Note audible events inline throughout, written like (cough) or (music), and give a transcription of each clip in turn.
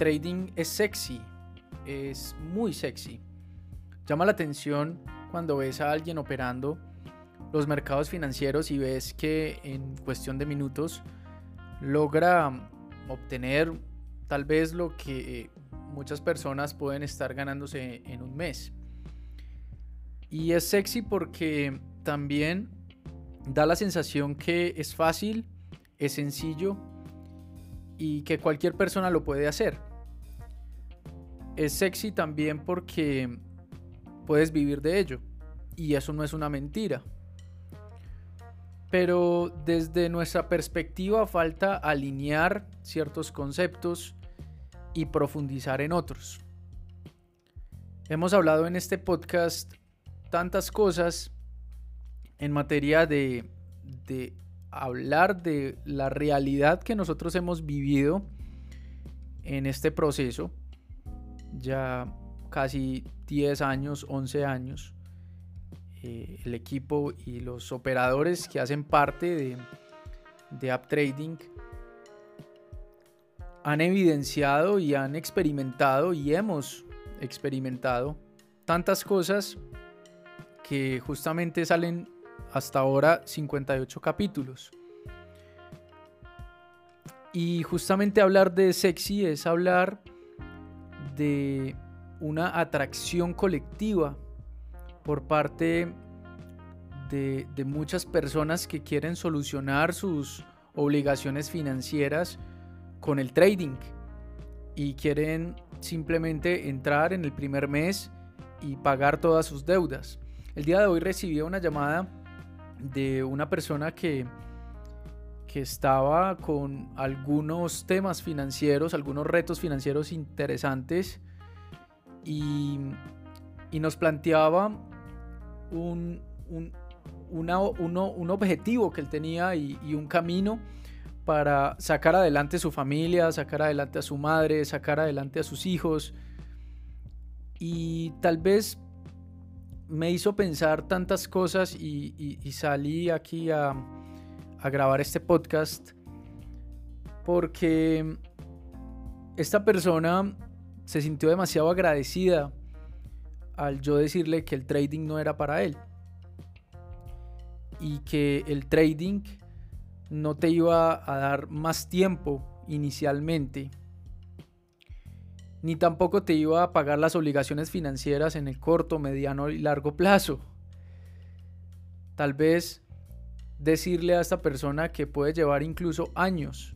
trading es sexy, es muy sexy. Llama la atención cuando ves a alguien operando los mercados financieros y ves que en cuestión de minutos logra obtener tal vez lo que muchas personas pueden estar ganándose en un mes. Y es sexy porque también da la sensación que es fácil, es sencillo y que cualquier persona lo puede hacer. Es sexy también porque puedes vivir de ello y eso no es una mentira. Pero desde nuestra perspectiva falta alinear ciertos conceptos y profundizar en otros. Hemos hablado en este podcast tantas cosas en materia de, de hablar de la realidad que nosotros hemos vivido en este proceso, ya casi 10 años, 11 años, eh, el equipo y los operadores que hacen parte de, de App Trading han evidenciado y han experimentado y hemos experimentado tantas cosas que justamente salen hasta ahora 58 capítulos. Y justamente hablar de sexy es hablar de una atracción colectiva por parte de, de, muchas personas que quieren solucionar sus obligaciones financieras con el trading y quieren simplemente entrar en el primer mes y pagar todas sus deudas. El día de hoy recibí una llamada de una persona que, que estaba con algunos temas financieros, algunos retos financieros interesantes y, nos planteaba un, un, un, objetivo que él tenía y, y un camino para sacar adelante su familia, sacar adelante a su madre, sacar adelante a sus hijos. Y tal vez me hizo pensar tantas cosas y, salí aquí a, grabar este podcast porque esta persona se sintió demasiado agradecida al yo decirle que el trading no era para él y que el trading no te iba a dar más tiempo inicialmente ni tampoco te iba a pagar las obligaciones financieras en el corto, mediano y largo plazo. Tal vez decirle a esta persona que puede llevar incluso años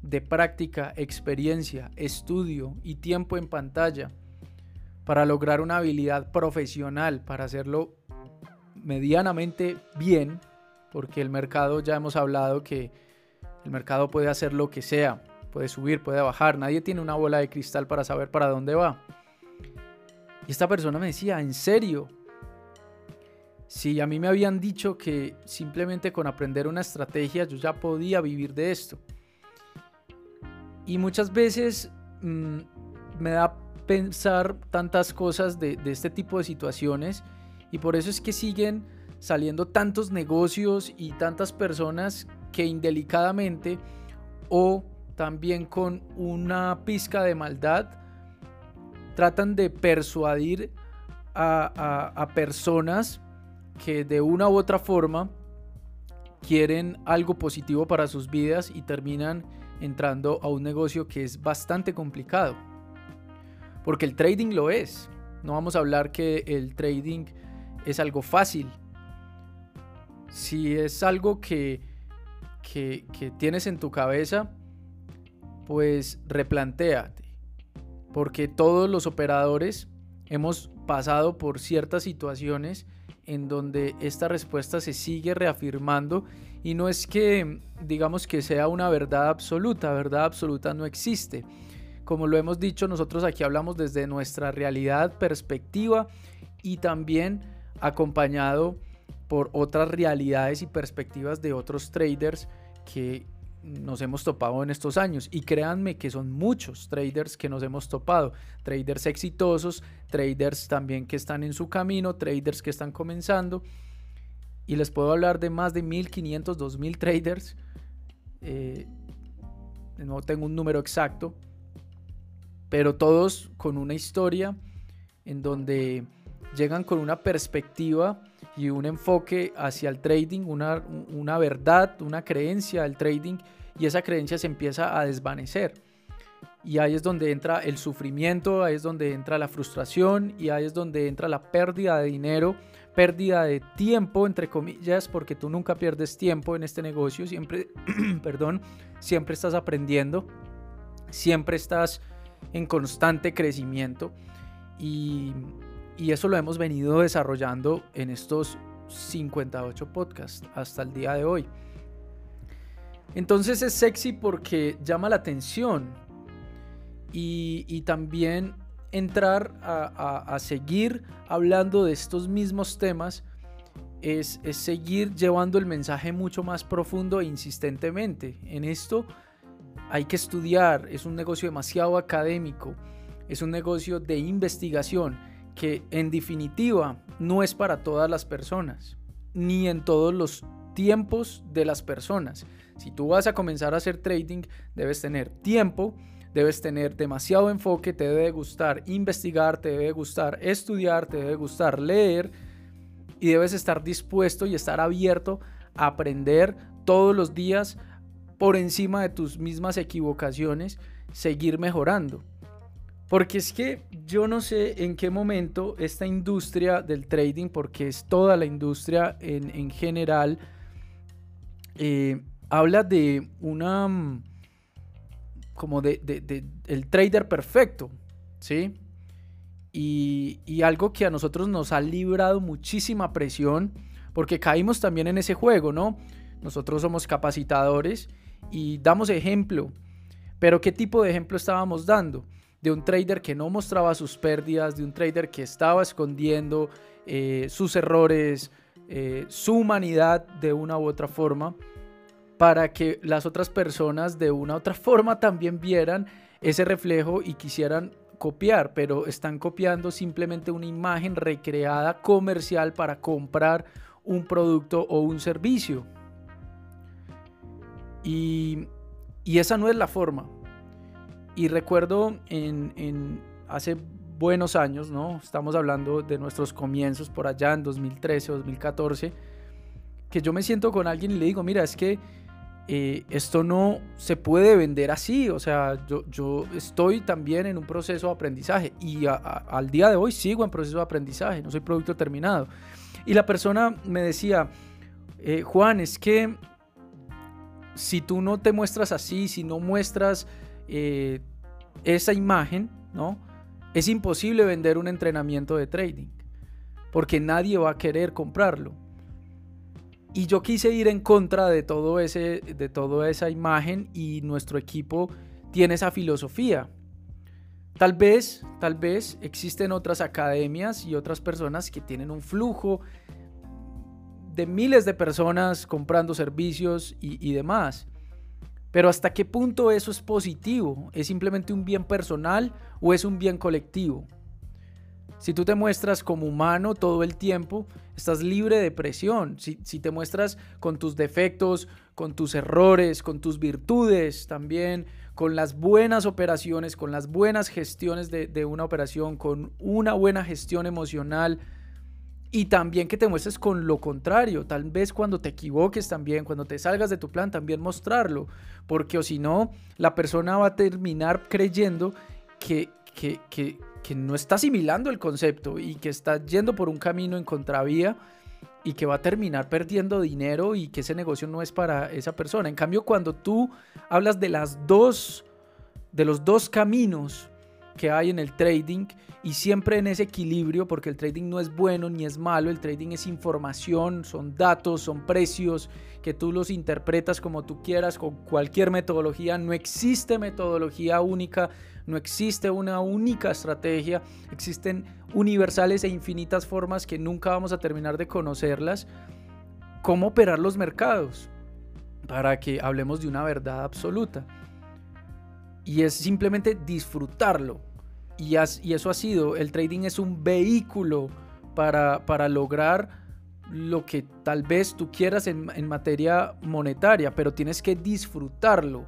de práctica, experiencia, estudio y tiempo en pantalla para lograr una habilidad profesional, para hacerlo medianamente bien, porque el mercado ya hemos hablado que el mercado puede hacer lo que sea, puede subir, puede bajar, nadie tiene una bola de cristal para saber para dónde va. Y esta persona me decía, ¿en serio? Si a mí me habían dicho que simplemente con aprender una estrategia yo ya podía vivir de esto. Y muchas veces mm, me da pensar tantas cosas de, de este tipo de situaciones y por eso es que siguen saliendo tantos negocios y tantas personas que indelicadamente o también con una pizca de maldad, tratan de persuadir a, personas que de una u otra forma quieren algo positivo para sus vidas y terminan entrando a un negocio que es bastante complicado. Porque el trading lo es. No vamos a hablar que el trading es algo fácil. Si es algo que, que, tienes en tu cabeza, pues replantéate, porque todos los operadores hemos pasado por ciertas situaciones en donde esta respuesta se sigue reafirmando y no es que digamos que sea una verdad absoluta, verdad absoluta no existe. Como lo hemos dicho, nosotros aquí hablamos desde nuestra realidad, perspectiva y también acompañado por otras realidades y perspectivas de otros traders que nos hemos topado en estos años. Y créanme que son muchos traders que nos hemos topado. Traders exitosos, traders también que están en su camino, traders que están comenzando. Y les puedo hablar de más de 1500, 2000 traders. Eh, no tengo un número exacto. pero todos con una historia en donde llegan con una perspectiva y un enfoque hacia el trading, una, una verdad, una creencia del trading y esa creencia se empieza a desvanecer. Y ahí es donde entra el sufrimiento, ahí es donde entra la frustración y ahí es donde entra la pérdida de dinero, pérdida de tiempo, entre comillas, porque tú nunca pierdes tiempo en este negocio, siempre, (clears throat) perdón, siempre estás aprendiendo, siempre estás en constante crecimiento y, y eso lo hemos venido desarrollando en estos 58 podcasts hasta el día de hoy. Entonces es sexy porque llama la atención y, también entrar a, seguir hablando de estos mismos temas es, es, seguir llevando el mensaje mucho más profundo e insistentemente. En esto hay que estudiar, es un negocio demasiado académico, es un negocio de investigación que en definitiva no es para todas las personas, ni en todos los tiempos de las personas. Si tú vas a comenzar a hacer trading, debes tener tiempo, debes tener demasiado enfoque, te debe gustar investigar, te debe gustar estudiar, te debe gustar leer y debes estar dispuesto y estar abierto a aprender todos los días por encima de tus mismas equivocaciones, seguir mejorando. Porque es que yo no sé en qué momento esta industria del trading, porque es toda la industria en, general, eh, habla de una mm, como de, el trader perfecto, ¿sí? Y, y, algo que a nosotros nos ha librado muchísima presión, porque caímos también en ese juego, ¿no? Nosotros somos capacitadores y damos ejemplo, pero ¿qué tipo de ejemplo estábamos dando? De un trader que no mostraba sus pérdidas, de un trader que estaba escondiendo eh, sus errores, eh, su humanidad de una u otra forma para que las otras personas de una u otra forma también vieran ese reflejo y quisieran copiar, pero están copiando simplemente una imagen recreada comercial para comprar un producto o un servicio. Y, esa no es la forma. Y recuerdo en, en, hace buenos años, ¿no? Estamos hablando de nuestros comienzos por allá en 2013, 2014, que yo me siento con alguien y le digo, mira, es que eh, esto no se puede vender así. O sea, yo, yo estoy también en un proceso de aprendizaje y al día de hoy sigo en proceso de aprendizaje, no soy producto terminado. Y la persona me decía, eh, Juan, es que si tú no te muestras así, si no muestras eh, esa imagen, ¿no? Es imposible vender un entrenamiento de trading, porque nadie va a querer comprarlo. Y yo quise ir en contra de, todo ese, de toda esa imagen y nuestro equipo tiene esa filosofía. Tal vez, tal vez existen otras academias y otras personas que tienen un flujo de miles de personas comprando servicios y, y demás. Pero hasta qué punto eso es positivo? ¿Es simplemente un bien personal o es un bien colectivo? Si tú te muestras como humano todo el tiempo, estás libre de presión. Si, te muestras con tus defectos, con tus errores, con tus virtudes también, con las buenas operaciones, con las buenas gestiones de, de una operación, con una buena gestión emocional, y también que te muestres con lo contrario, tal vez cuando te equivoques también, cuando te salgas de tu plan, también mostrarlo, porque o si no, la persona va a terminar creyendo que, que, que, que no está asimilando el concepto y que está yendo por un camino en contravía y que va a terminar perdiendo dinero y que ese negocio no es para esa persona. En cambio, cuando tú hablas de las dos de los dos caminos que hay en el trading y siempre en ese equilibrio, porque el trading no es bueno ni es malo, el trading es información, son datos, son precios, que tú los interpretas como tú quieras, con cualquier metodología, no existe metodología única, no existe una única estrategia, existen universales e infinitas formas que nunca vamos a terminar de conocerlas. ¿Cómo operar los mercados? Para que hablemos de una verdad absoluta. Y es simplemente disfrutarlo. Y, eso ha sido, el trading es un vehículo para, lograr lo que tal vez tú quieras en materia monetaria, pero tienes que disfrutarlo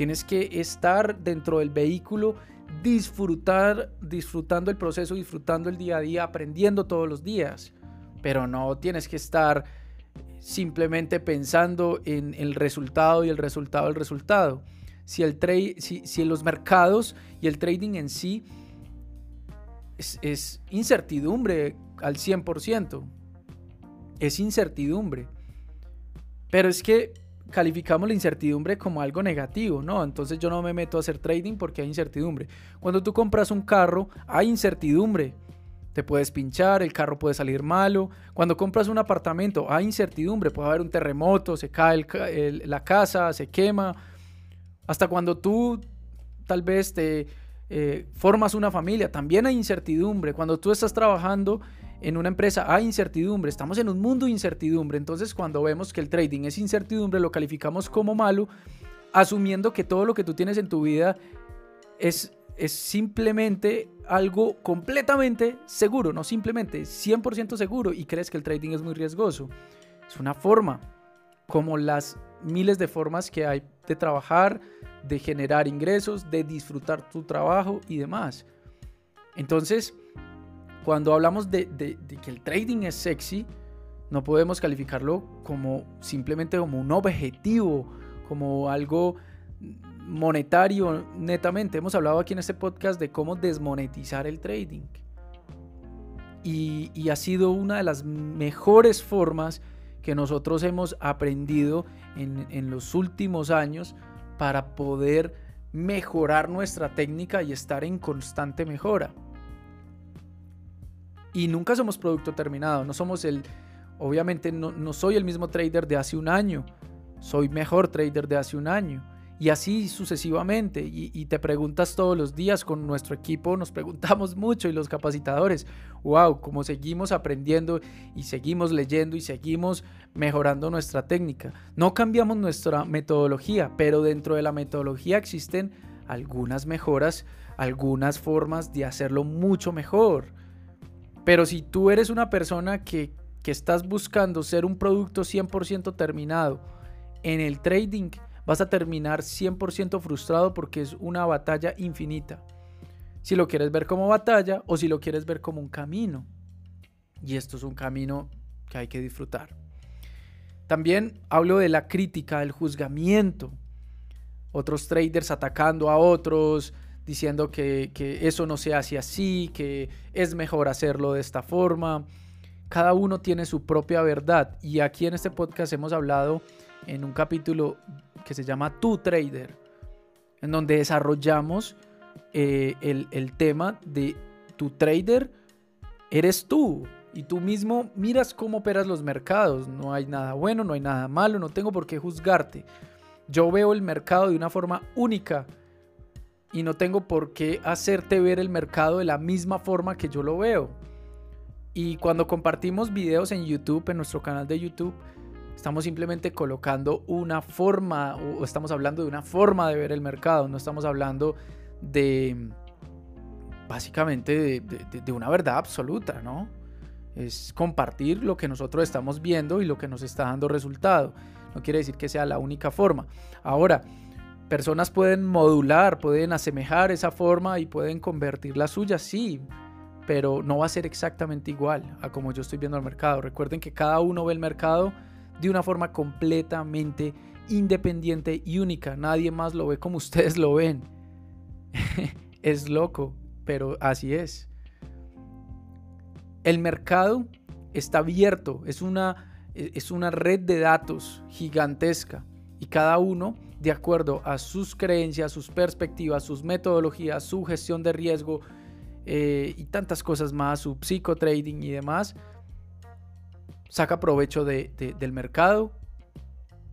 Tienes que estar dentro del vehículo, disfrutar, disfrutando el proceso, disfrutando el día a día, aprendiendo todos los días. Pero no tienes que estar simplemente pensando en el resultado y el resultado, el resultado. Si, el si, si los mercados y el trading en sí es, es incertidumbre al 100%. Es incertidumbre. Pero es que calificamos la incertidumbre como algo negativo, ¿no? Entonces yo no me meto a hacer trading porque hay incertidumbre. Cuando tú compras un carro, hay incertidumbre. Te puedes pinchar, el carro puede salir malo. Cuando compras un apartamento, hay incertidumbre. Puede haber un terremoto, se cae la casa, se quema. Hasta cuando tú tal vez te eh, formas una familia, también hay incertidumbre. Cuando tú estás trabajando en una empresa hay incertidumbre, estamos en un mundo de incertidumbre, entonces cuando vemos que el trading es incertidumbre lo calificamos como malo, asumiendo que todo lo que tú tienes en tu vida es, es simplemente algo completamente seguro, no simplemente 100% seguro y crees que el trading es muy riesgoso. Es una forma, como las miles de formas que hay de trabajar, de generar ingresos, de disfrutar tu trabajo y demás. Entonces, cuando hablamos de, que el trading es sexy, no podemos calificarlo como simplemente como un objetivo, como algo monetario netamente. Hemos hablado aquí en este podcast de cómo desmonetizar el trading. Y, ha sido una de las mejores formas que nosotros hemos aprendido en, en los últimos años para poder mejorar nuestra técnica y estar en constante mejora. Y nunca somos producto terminado, no somos el, obviamente no, soy el mismo trader de hace un año, soy mejor trader de hace un año. Y así sucesivamente. Y, te preguntas todos los días con nuestro equipo, nos preguntamos mucho y los capacitadores, wow, cómo seguimos aprendiendo y seguimos leyendo y seguimos mejorando nuestra técnica. No cambiamos nuestra metodología, pero dentro de la metodología existen algunas mejoras, algunas formas de hacerlo mucho mejor. Pero si tú eres una persona que, estás buscando ser un producto 100% terminado en el trading, vas a terminar 100% frustrado porque es una batalla infinita. Si lo quieres ver como batalla o si lo quieres ver como un camino. Y esto es un camino que hay que disfrutar. También hablo de la crítica, del juzgamiento. Otros traders atacando a otros, diciendo que, eso no se hace así, que es mejor hacerlo de esta forma. Cada uno tiene su propia verdad y aquí en este podcast hemos hablado en un capítulo que se llama Tu Trader, en donde desarrollamos eh, el, el tema de tu trader eres tú y tú mismo miras cómo operas los mercados. No hay nada bueno, no hay nada malo, no tengo por qué juzgarte. Yo veo el mercado de una forma única y no tengo por qué hacerte ver el mercado de la misma forma que yo lo veo. Y cuando compartimos videos en YouTube, en nuestro canal de YouTube, estamos simplemente colocando una forma o estamos hablando de una forma de ver el mercado, no estamos hablando de básicamente de, una verdad absoluta, ¿no? Es compartir lo que nosotros estamos viendo y lo que nos está dando resultado. No quiere decir que sea la única forma. Ahora, personas pueden modular, pueden asemejar esa forma y pueden convertir la suya, sí, pero no va a ser exactamente igual a como yo estoy viendo el mercado. Recuerden que cada uno ve el mercado de una forma completamente independiente y única. Nadie más lo ve como ustedes lo ven. (laughs) es loco, pero así es. El mercado está abierto, es una, es una red de datos gigantesca y cada uno de acuerdo a sus creencias, sus perspectivas, sus metodologías, su gestión de riesgo eh, y tantas cosas más, su psicotrading y demás, saca provecho del mercado,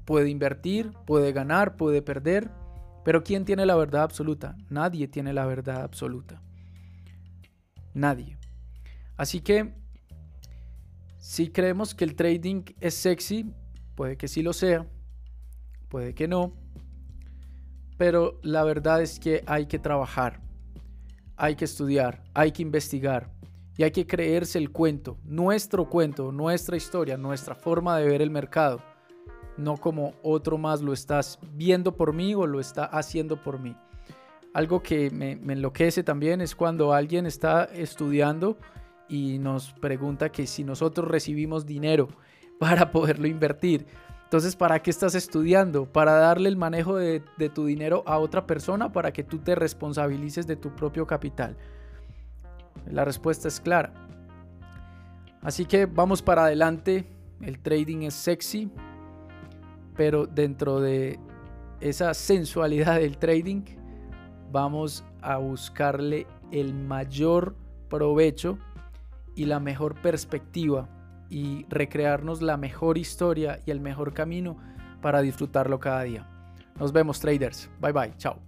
puede invertir, puede ganar, puede perder, pero ¿quién tiene la verdad absoluta? Nadie tiene la verdad absoluta. Nadie. Así que si creemos que el trading es sexy, puede que sí lo sea, puede que no, pero la verdad es que hay que trabajar, hay que estudiar, hay que investigar y hay que creerse el cuento, nuestro cuento, nuestra historia, nuestra forma de ver el mercado. no como otro más lo estás viendo por mí o lo está haciendo por mí. Algo que me, enloquece también es cuando alguien está estudiando y nos pregunta que si nosotros recibimos dinero (laughs) para poderlo invertir. Entonces, ¿para qué estás estudiando? ¿Para darle el manejo de, tu dinero a otra persona para que tú te responsabilices de tu propio capital? La respuesta es clara. Así que vamos para adelante. El trading es sexy, pero dentro de esa sensualidad del trading, vamos a buscarle el mayor provecho y la mejor perspectiva y recrearnos la mejor historia y el mejor camino para disfrutarlo cada día. Nos vemos traders. Bye bye. Chao.